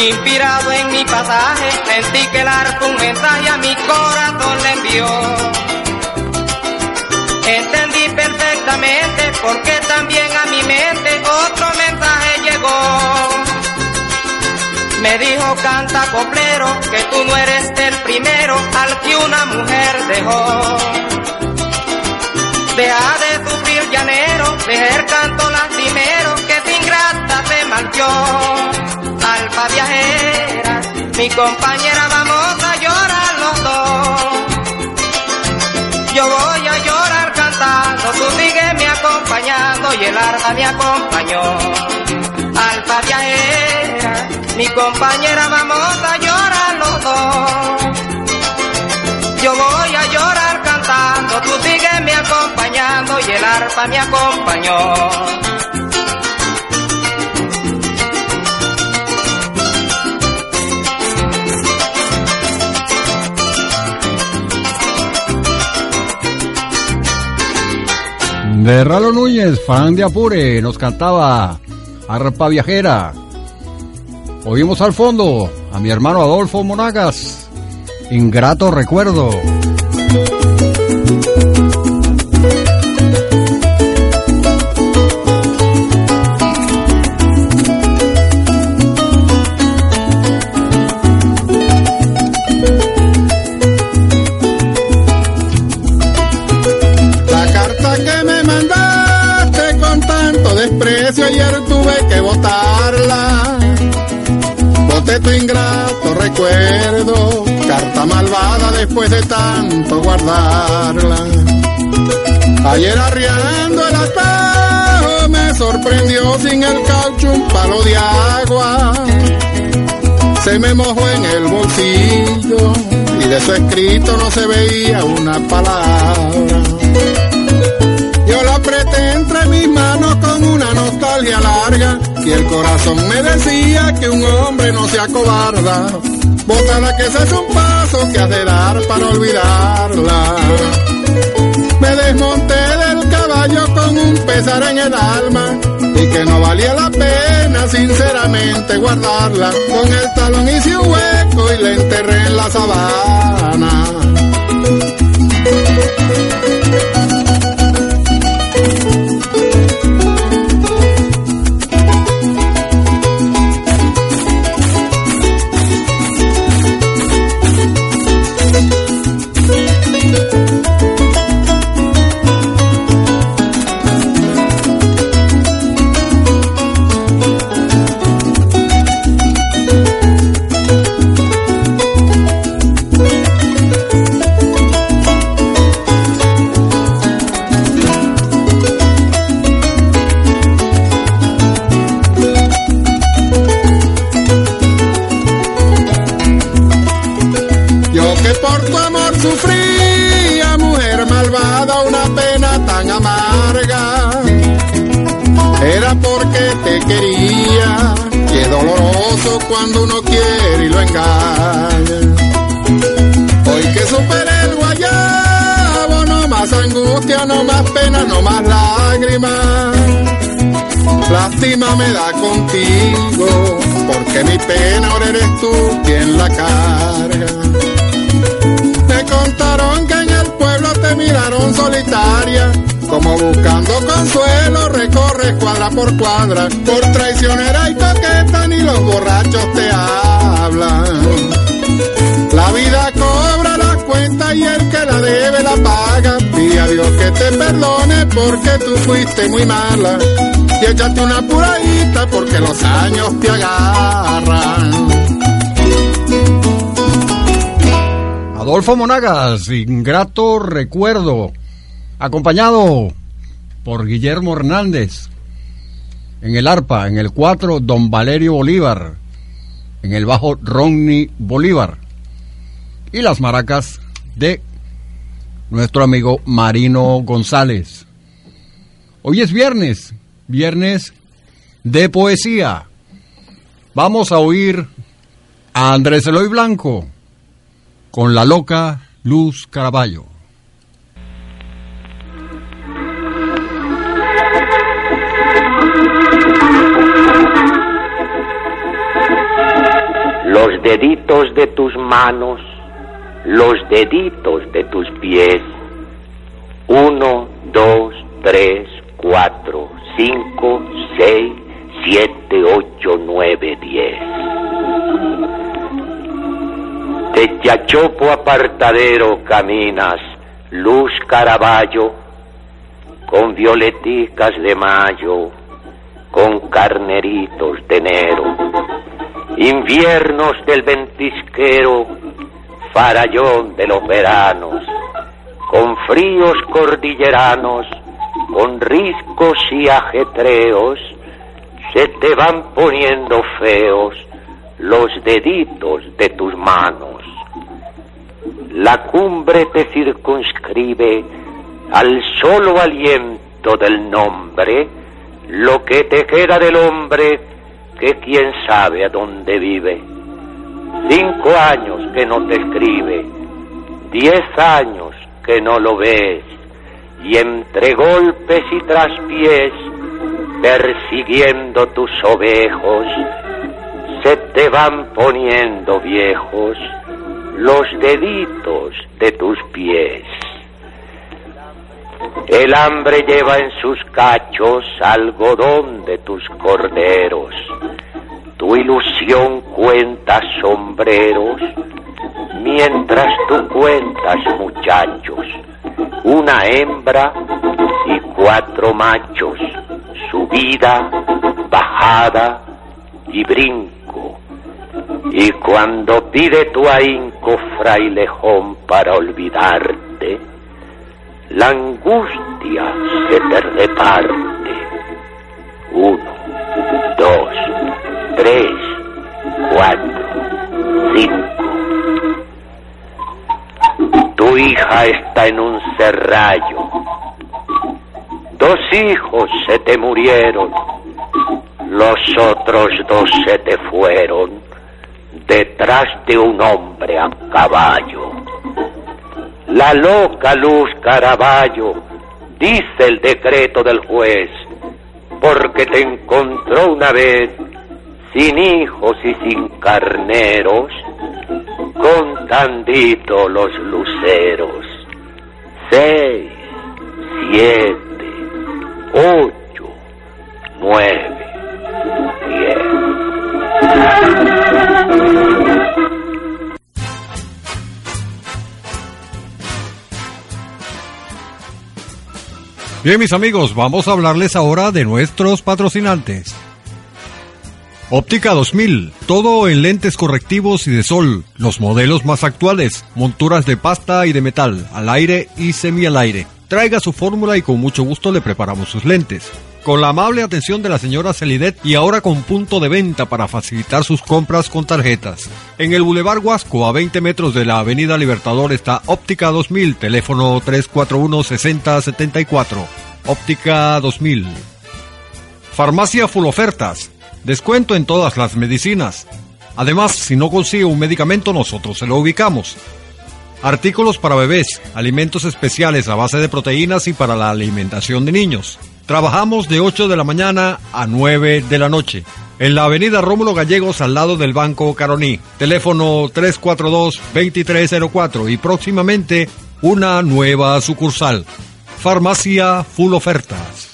Inspirado en mi pasaje, sentí que el arco un mensaje a mi corazón le envió. Entendí perfectamente porque también a mi mente otro mensaje llegó. Me dijo canta coplero que tú no eres el primero al que una mujer dejó. Deja de sufrir llanero, deja el canto lastimero que sin grata se marchó. Alfa viajera, mi compañera vamos a llorar los dos. Yo voy a llorar cantando, tú sígueme acompañando y el arpa me acompañó. Alfa viajera, mi compañera vamos a llorar los dos. Yo voy a llorar cantando, tú sígueme acompañando y el arpa me acompañó. De Ralo Núñez, fan de Apure, nos cantaba Arpa Viajera. Oímos al fondo a mi hermano Adolfo Monagas, Ingrato Recuerdo. Tu ingrato recuerdo, carta malvada después de tanto guardarla. Ayer arriando el atajo me sorprendió sin el caucho un palo de agua. Se me mojó en el bolsillo y de su escrito no se veía una palabra. Yo la apreté entre mis manos con una nostalgia larga y el corazón me decía que un hombre no se acobarda. Bótala que ese es un paso que has de dar para olvidarla. Me desmonté del caballo con un pesar en el alma y que no valía la pena sinceramente guardarla. Con el talón hice un hueco y la enterré en la sabana. Por tu amor sufría, mujer malvada, una pena tan amarga. Era porque te quería cuando uno quiere y lo engaña. Hoy que superé el guayabo, no más angustia, no más pena, no más lágrimas. Lástima me da contigo, porque mi pena ahora eres tú quien la carga. Que en el pueblo te miraron solitaria, como buscando consuelo, recorres cuadra por cuadra, por traicionera y coqueta, ni los borrachos te hablan. La vida cobra la cuenta y el que la debe la paga. Pide a Dios que te perdone porque tú fuiste muy mala. Y échate una puradita porque los años te agarran. Adolfo Monagas, ingrato recuerdo, acompañado por Guillermo Hernández. En el arpa, en el 4, Don Valerio Bolívar. En el bajo, Ronnie Bolívar. Y las maracas de nuestro amigo Marino González. Hoy es viernes, viernes de poesía. Vamos a oír a Andrés Eloy Blanco con la loca Luz Caraballo. Los deditos de tus manos, los deditos de tus pies. Uno, dos, tres, cuatro, cinco, seis, siete, ocho, nueve, diez. De Chachopo apartadero caminas, luz caraballo, con violeticas de mayo, con carneritos de enero, inviernos del ventisquero, farallón de los veranos, con fríos cordilleranos, con riscos y ajetreos, se te van poniendo feos los deditos de tus manos. La cumbre te circunscribe al solo aliento del nombre, lo que te queda del hombre que quién sabe a dónde vive. Cinco años que no te escribe, diez años que no lo ves, y entre golpes y traspiés, persiguiendo tus ovejos, se te van poniendo viejos los deditos de tus pies. El hambre lleva en sus cachos algodón de tus corderos. Tu ilusión cuenta sombreros, mientras tú cuentas muchachos. Una hembra y cuatro machos, subida, bajada y brinco. Y cuando pide tu ahínco frailejón para olvidarte, la angustia se te reparte. Uno, dos, tres, cuatro, cinco. Tu hija está en un serrallo. Dos hijos se te murieron. Los otros dos se te fueron detrás de un hombre a caballo. La loca luz Caraballo, dice el decreto del juez, porque te encontró una vez sin hijos y sin carneros, contandito los luceros. Seis, siete, ocho, nueve, diez. Bien, mis amigos, vamos a hablarles ahora de nuestros patrocinantes. Óptica 2000, todo en lentes correctivos y de sol, los modelos más actuales, monturas de pasta y de metal, al aire y semi al aire. Traiga su fórmula y con mucho gusto le preparamos sus lentes. Con la amable atención de la señora Celidet y ahora con punto de venta para facilitar sus compras con tarjetas. En el Boulevard Huasco, a 20 metros de la Avenida Libertador, está Óptica 2000, teléfono 341-6074. Óptica 2000. Farmacia Full Ofertas. Descuento en todas las medicinas. Además, si no consigue un medicamento, nosotros se lo ubicamos. Artículos para bebés, alimentos especiales a base de proteínas y para la alimentación de niños. Trabajamos de 8 de la mañana a 9 de la noche. En la avenida Rómulo Gallegos al lado del Banco Caroní. Teléfono 342-2304 y próximamente una nueva sucursal. Farmacia Full Ofertas.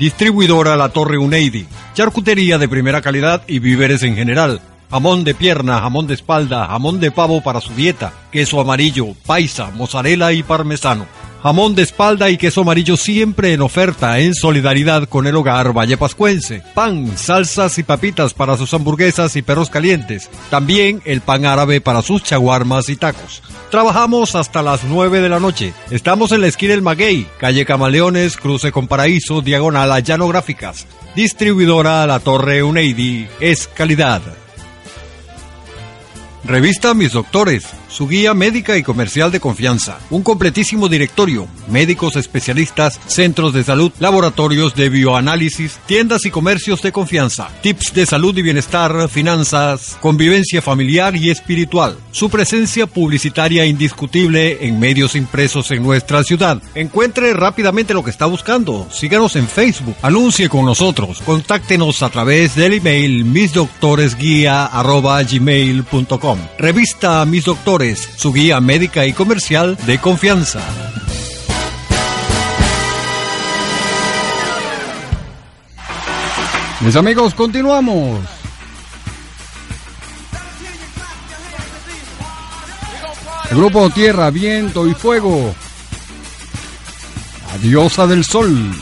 Distribuidora La Torre Uneidi. Charcutería de primera calidad y víveres en general. Jamón de pierna, jamón de espalda, jamón de pavo para su dieta, queso amarillo, paisa, mozzarella y parmesano. Jamón de espalda y queso amarillo siempre en oferta en solidaridad con el hogar Valle Pascuense. Pan, salsas y papitas para sus hamburguesas y perros calientes. También el pan árabe para sus chaguarmas y tacos. Trabajamos hasta las 9 de la noche. Estamos en la esquina El Maguey, calle Camaleones, cruce con Paraíso, diagonal a Llano Gráficas. Distribuidora La Torre Uneidi es calidad. Revista Mis Doctores, su guía médica y comercial de confianza. Un completísimo directorio, médicos especialistas, centros de salud, laboratorios de bioanálisis, tiendas y comercios de confianza, tips de salud y bienestar, finanzas, convivencia familiar y espiritual. Su presencia publicitaria indiscutible en medios impresos en nuestra ciudad. Encuentre rápidamente lo que está buscando. Síganos en Facebook, anuncie con nosotros, contáctenos a través del email misdoctoresguía.gmail.com. Revista Mis Doctores, su guía médica y comercial de confianza. Mis amigos, continuamos. El grupo Tierra, Viento y Fuego. La diosa del sol.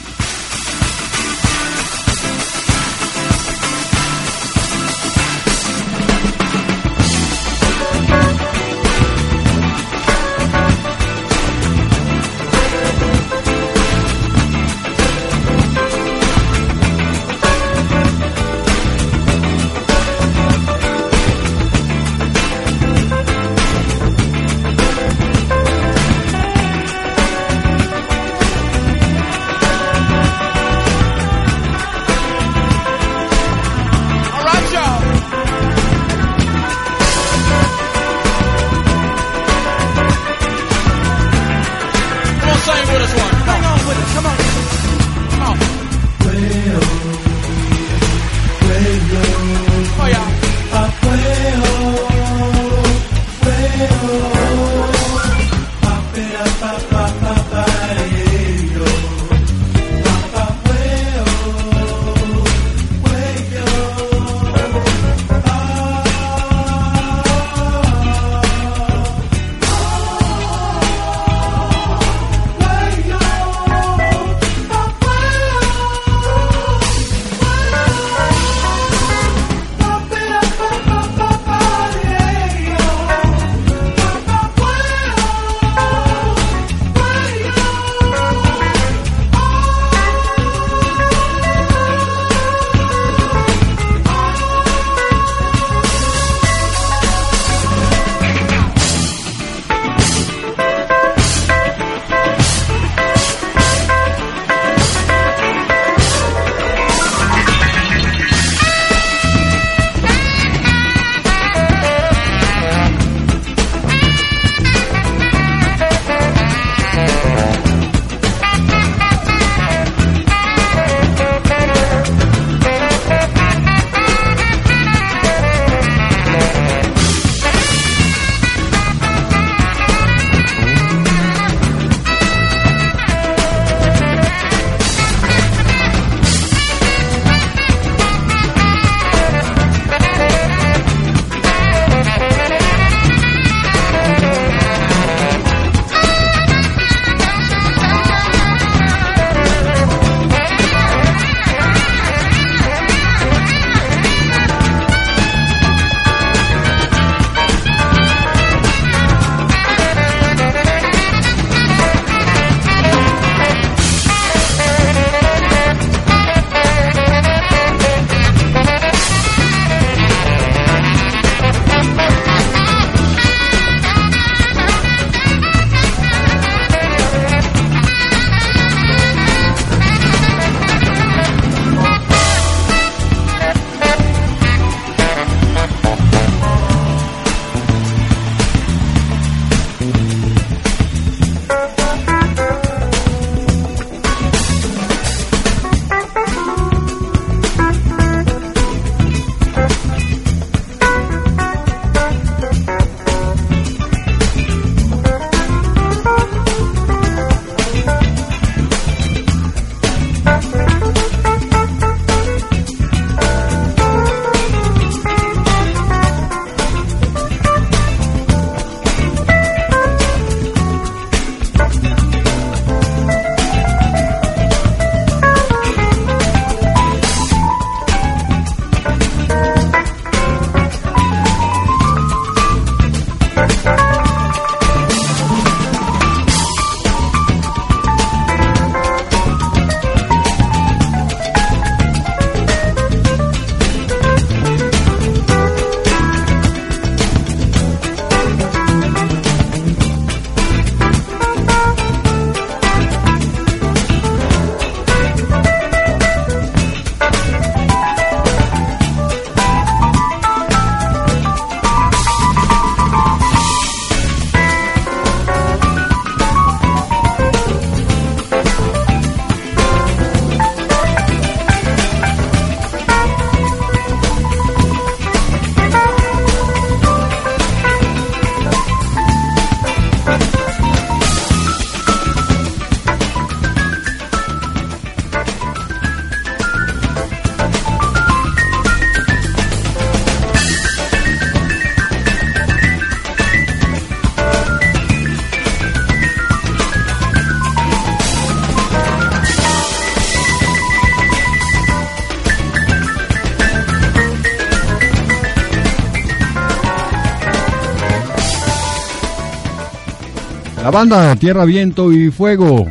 La banda Tierra, Viento y Fuego,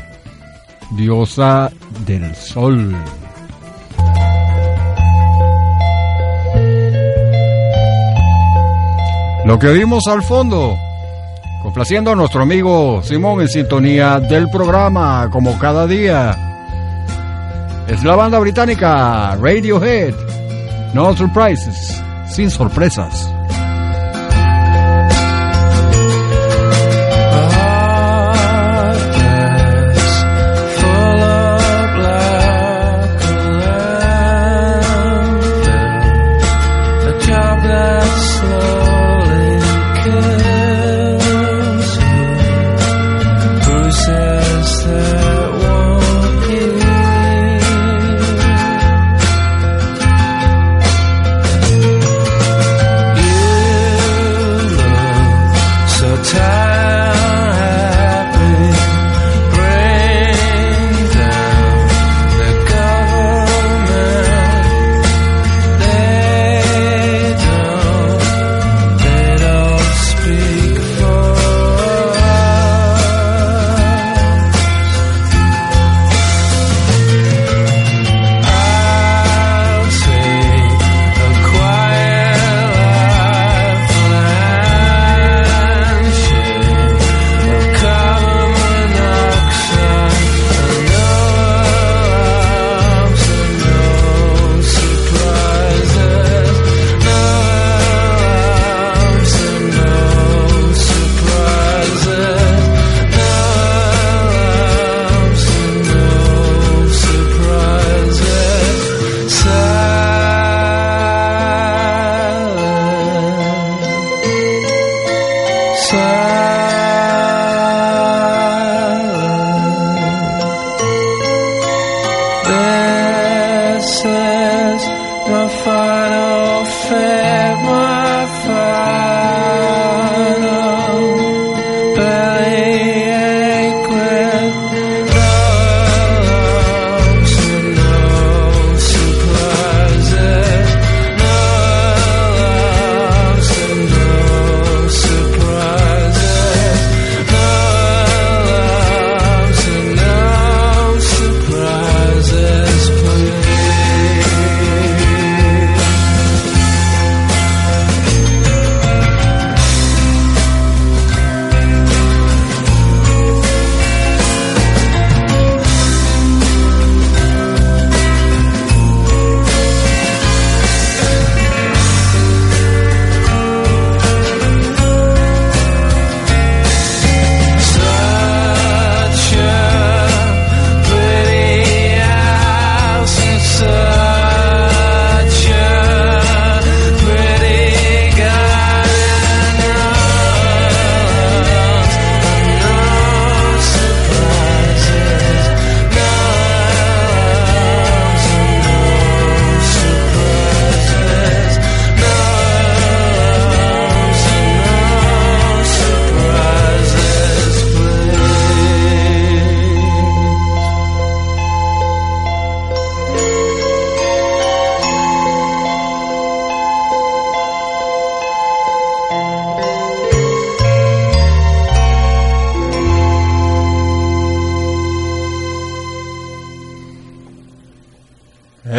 diosa del sol. Lo que oímos al fondo, complaciendo a nuestro amigo Simón en sintonía del programa, como cada día, es la banda británica Radiohead. No surprises, sin sorpresas.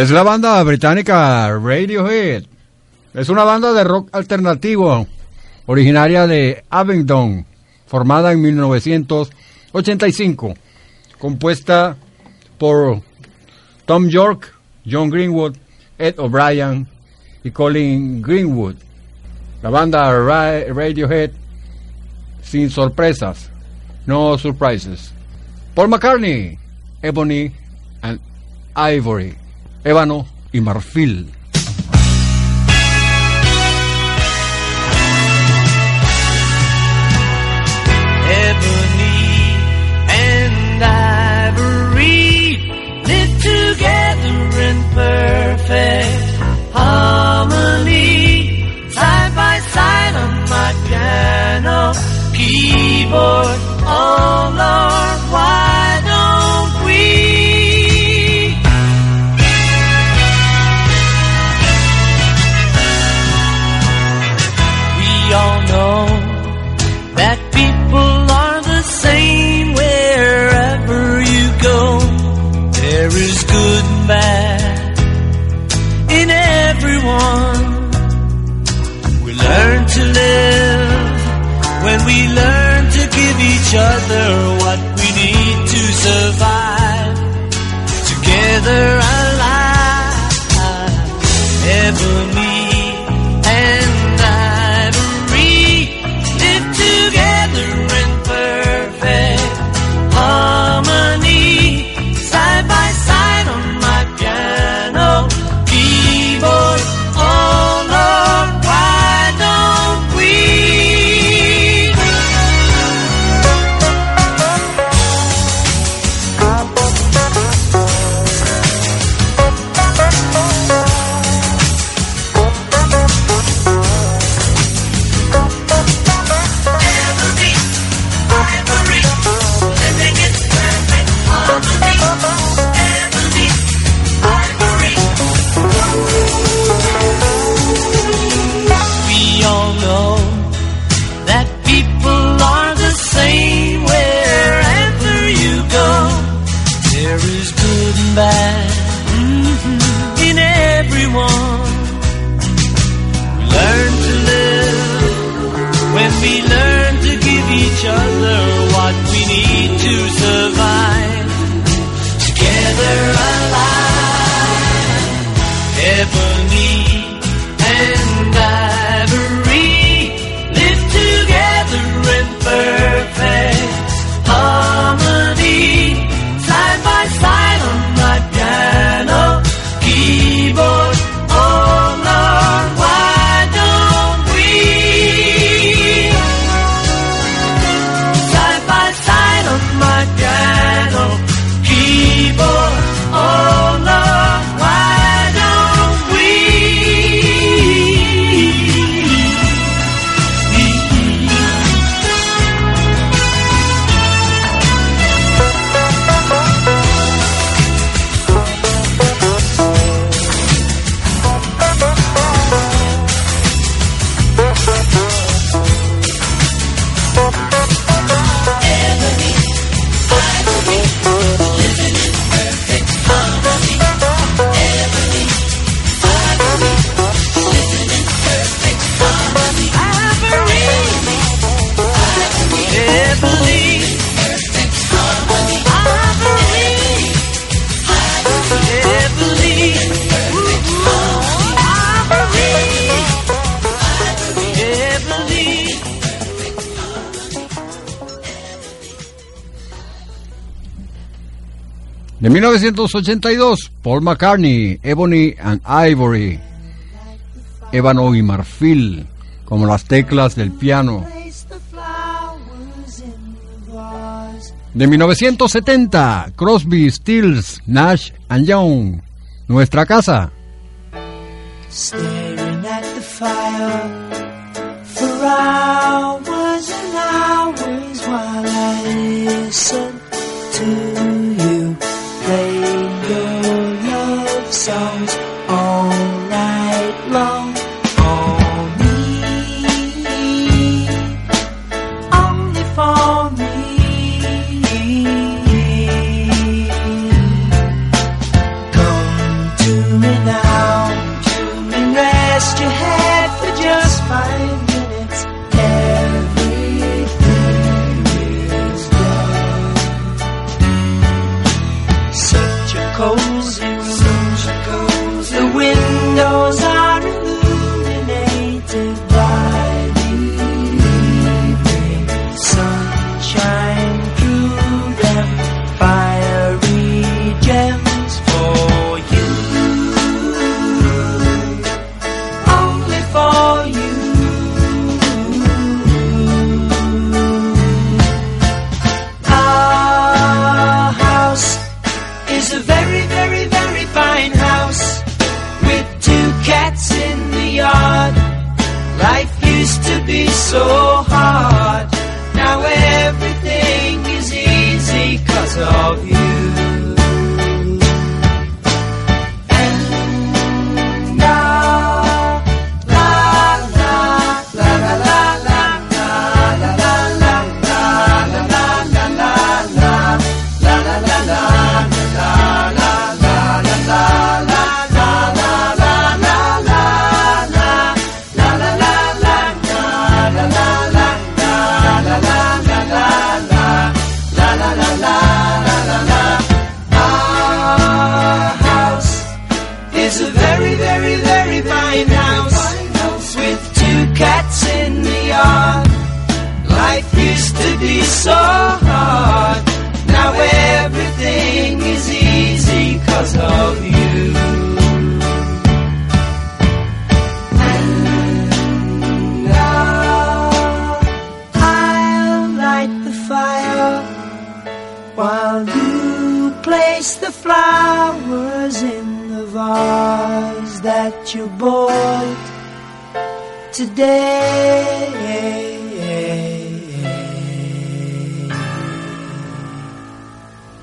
Es la banda británica Radiohead. Es una banda de rock alternativo originaria de Abingdon, formada en 1985, compuesta por Tom York, John Greenwood, Ed O'Brien y Colin Greenwood. La banda Ra- Radiohead sin sorpresas, no surprises. Paul McCartney, Ebony and Ivory, ébano y marfil. Perfect harmony, side by side on my piano keyboard. Oh Lord, why 1982, Paul McCartney, Ebony and Ivory, Ébano y Marfil, como las teclas del piano. De 1970, Crosby, Stills, Nash and Young, Nuestra Casa. soul.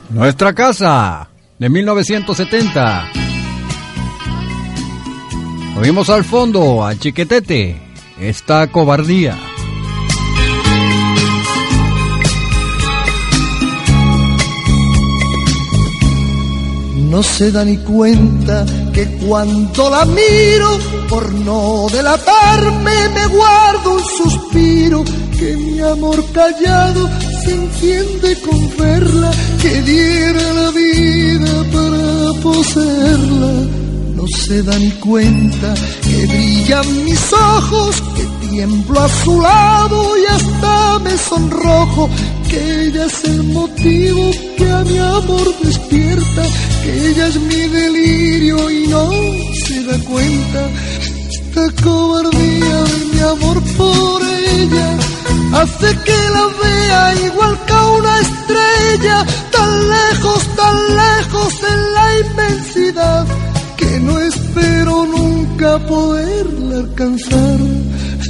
Nuestra casa de 1970. Oímos al fondo a Chiquetete, esta cobardía. No se da ni cuenta que cuando la miro, por no delatarme, me guardo un suspiro, que mi amor callado se enciende con verla, que diera la vida para poseerla. No se da ni cuenta que brillan mis ojos, que tiemblo a su lado y hasta me sonrojo, que ella es el motivo que a mi amor despierta, que ella es mi delirio y no se da cuenta. Esta cobardía de mi amor por ella hace que la vea igual que a una estrella, tan lejos, tan lejos en la inmensidad, que no espero nunca poderla alcanzar.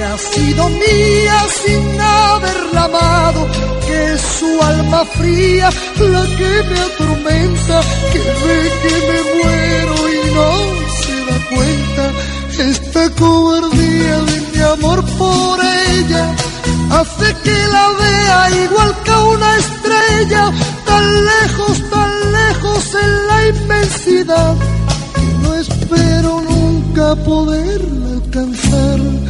porque ha sido mía sin haberla amado, que es su alma fría la que me atormenta, que ve que me muero y no se da cuenta. Esta cobardía de mi amor por ella hace que la vea igual que una estrella, tan lejos, tan lejos en la inmensidad, que no espero nunca poderla alcanzar.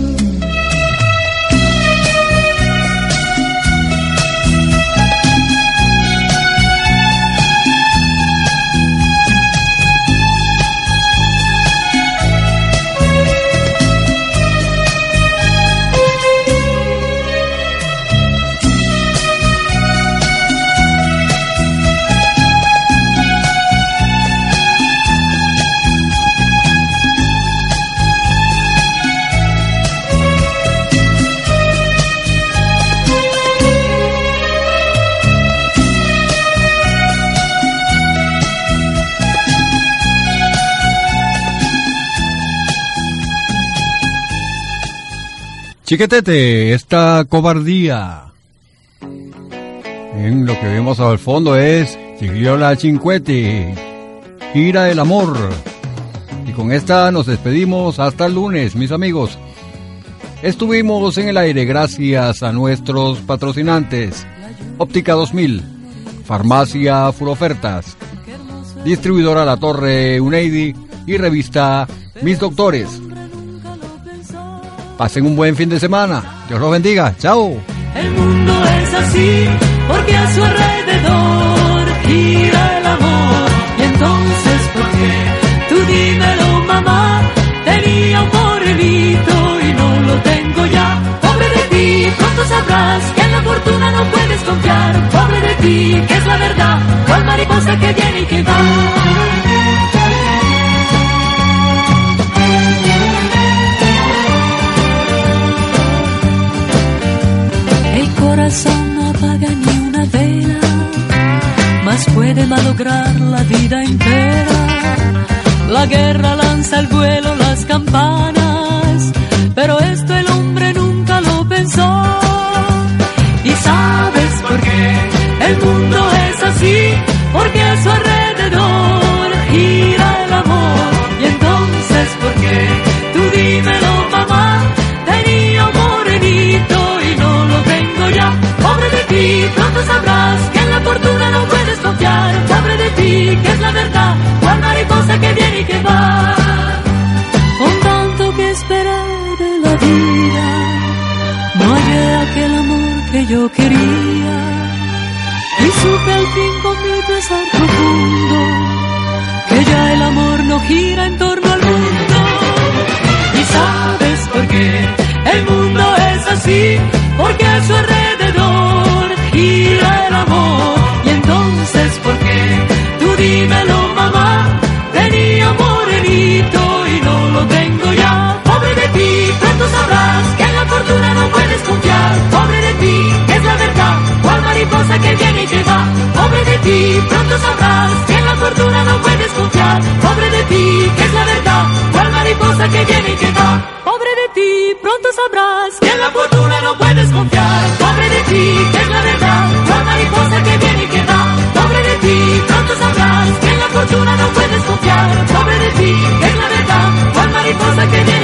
Chiquetete, esta cobardía. En lo que vemos al fondo es Siguió la Cincuete, Gira el Amor. Y con esta nos despedimos hasta el lunes, mis amigos. Estuvimos en el aire gracias a nuestros patrocinantes. Óptica 2000, Farmacia Furofertas, Distribuidora La Torre Uneidi y revista Mis Doctores. Pasen un buen fin de semana. Dios los bendiga. Chao. El mundo es así porque a su alrededor gira el amor. Y entonces, ¿por qué? Tú dímelo, mamá. Tenía un porrito y no lo tengo ya. Pobre de ti, pronto sabrás que la fortuna no puede. desconfiar. Pobre de ti, que es la verdad, cual mariposa que viene y que va. Corazón no apaga ni una vela, mas puede malograr la vida entera. La guerra lanza al vuelo las campanas, pero esto el hombre nunca lo pensó. Y sabes por qué el mundo es así, porque a su sabrás que en la fortuna no puedes confiar. Pobre de ti, que es la verdad, cual mariposa que viene y que va. Con tanto que esperar de la vida, no hallé aquel amor que yo quería. Y supe al fin con mi pesar profundo que ya el amor no gira en torno al mundo. Y sabes por qué el mundo es así, porque a su alrededor Pobre de ti, es la verdad, cual mariposa que viene y. Pobre de ti, pronto sabrás que en la fortuna no puedes confiar. Pobre de ti, es la verdad, cual mariposa que viene y te va. Pobre de ti, pronto sabrás que en la fortuna no puedes confiar. Pobre de ti, que es la verdad, cual mariposa que viene y que va. Pobre de ti, pronto sabrás que en la fortuna no puedes confiar. Pobre de ti, es la verdad, cual mariposa que viene